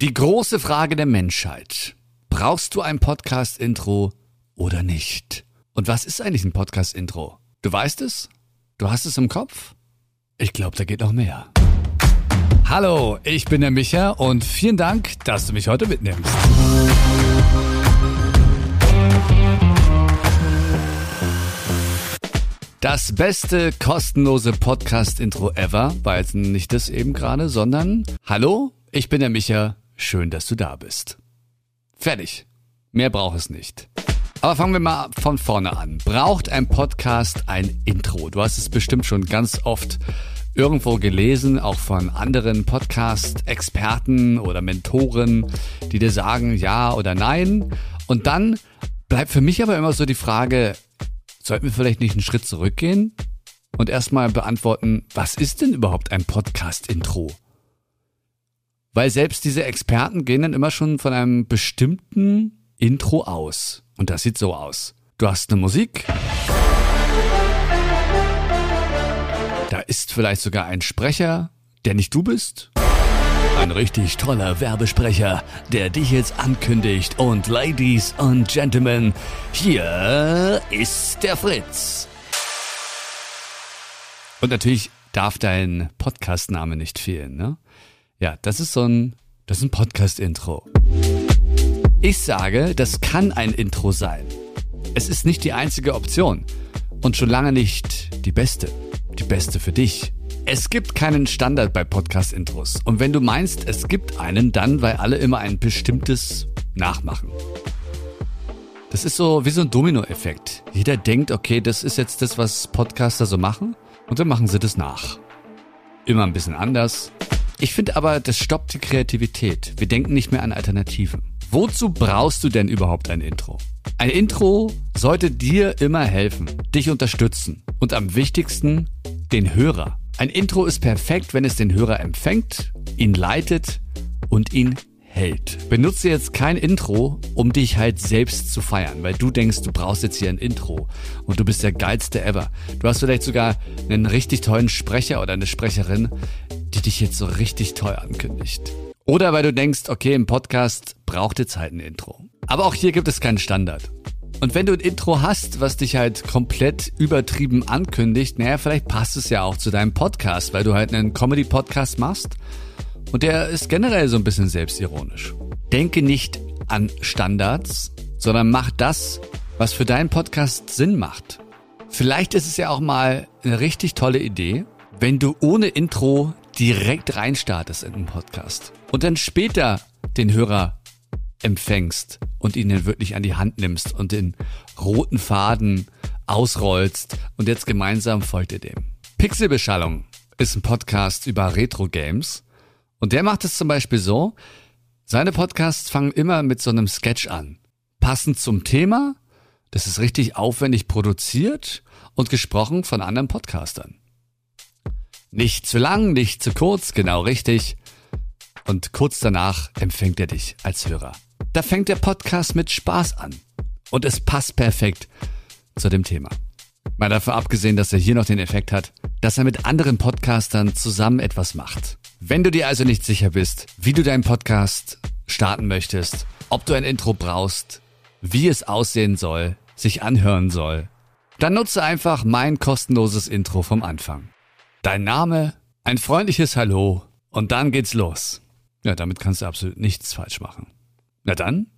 Die große Frage der Menschheit. Brauchst du ein Podcast-Intro oder nicht? Und was ist eigentlich ein Podcast-Intro? Du weißt es? Du hast es im Kopf? Ich glaube, da geht noch mehr. Hallo, ich bin der Micha und vielen Dank, dass du mich heute mitnimmst. Das beste kostenlose Podcast-Intro ever war jetzt nicht das eben gerade, sondern Hallo, ich bin der Micha, schön, dass du da bist. Fertig. Mehr braucht es nicht. Aber fangen wir mal von vorne an. Braucht ein Podcast ein Intro? Du hast es bestimmt schon ganz oft irgendwo gelesen, auch von anderen Podcast-Experten oder Mentoren, die dir sagen ja oder nein. Und dann bleibt für mich aber immer so die Frage, sollten wir vielleicht nicht einen Schritt zurückgehen und erstmal beantworten, was ist denn überhaupt ein Podcast-Intro? Weil selbst diese Experten gehen dann immer schon von einem bestimmten Intro aus. Und das sieht so aus. Du hast eine Musik. Da ist vielleicht sogar ein Sprecher, der nicht du bist. Ein richtig toller Werbesprecher, der dich jetzt ankündigt. Und Ladies und Gentlemen, hier ist der Fritz. Und natürlich darf dein Podcastname nicht fehlen, ne? Ja, das ist so ein, das ist ein Podcast-Intro. Ich sage, das kann ein Intro sein. Es ist nicht die einzige Option und schon lange nicht die beste. Die beste für dich. Es gibt keinen Standard bei Podcast-Intros. Und wenn du meinst, es gibt einen, dann, weil alle immer ein bestimmtes nachmachen. Das ist so wie so ein Domino-Effekt. Jeder denkt, okay, das ist jetzt das, was Podcaster so machen. Und dann machen sie das nach. Immer ein bisschen anders. Ich finde aber, das stoppt die Kreativität. Wir denken nicht mehr an Alternativen. Wozu brauchst du denn überhaupt ein Intro? Ein Intro sollte dir immer helfen, dich unterstützen und am wichtigsten den Hörer. Ein Intro ist perfekt, wenn es den Hörer empfängt, ihn leitet und ihn hält. Benutze jetzt kein Intro, um dich halt selbst zu feiern, weil du denkst, du brauchst jetzt hier ein Intro und du bist der geilste ever. Du hast vielleicht sogar einen richtig tollen Sprecher oder eine Sprecherin, die dich jetzt so richtig toll ankündigt. Oder weil du denkst, okay, im Podcast braucht jetzt halt ein Intro. Aber auch hier gibt es keinen Standard. Und wenn du ein Intro hast, was dich halt komplett übertrieben ankündigt, naja, vielleicht passt es ja auch zu deinem Podcast, weil du halt einen Comedy-Podcast machst. Und der ist generell so ein bisschen selbstironisch. Denke nicht an Standards, sondern mach das, was für deinen Podcast Sinn macht. Vielleicht ist es ja auch mal eine richtig tolle Idee, wenn du ohne Intro direkt reinstartest in den Podcast und dann später den Hörer empfängst und ihn dann wirklich an die Hand nimmst und den roten Faden ausrollst und jetzt gemeinsam folgt ihr dem. Pixelbeschallung ist ein Podcast über Retro-Games und der macht es zum Beispiel so, seine Podcasts fangen immer mit so einem Sketch an. Passend zum Thema, das ist richtig aufwendig produziert und gesprochen von anderen Podcastern. Nicht zu lang, nicht zu kurz, genau richtig. Und kurz danach empfängt er dich als Hörer. Da fängt der Podcast mit Spaß an. Und es passt perfekt zu dem Thema. Mal davon abgesehen, dass er hier noch den Effekt hat, dass er mit anderen Podcastern zusammen etwas macht. Wenn du dir also nicht sicher bist, wie du deinen Podcast starten möchtest, ob du ein Intro brauchst, wie es aussehen soll, sich anhören soll, dann nutze einfach mein kostenloses Intro vom Anfang. Dein Name, ein freundliches Hallo und dann geht's los. Ja, damit kannst du absolut nichts falsch machen. Na dann,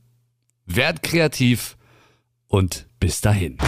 werd kreativ und bis dahin.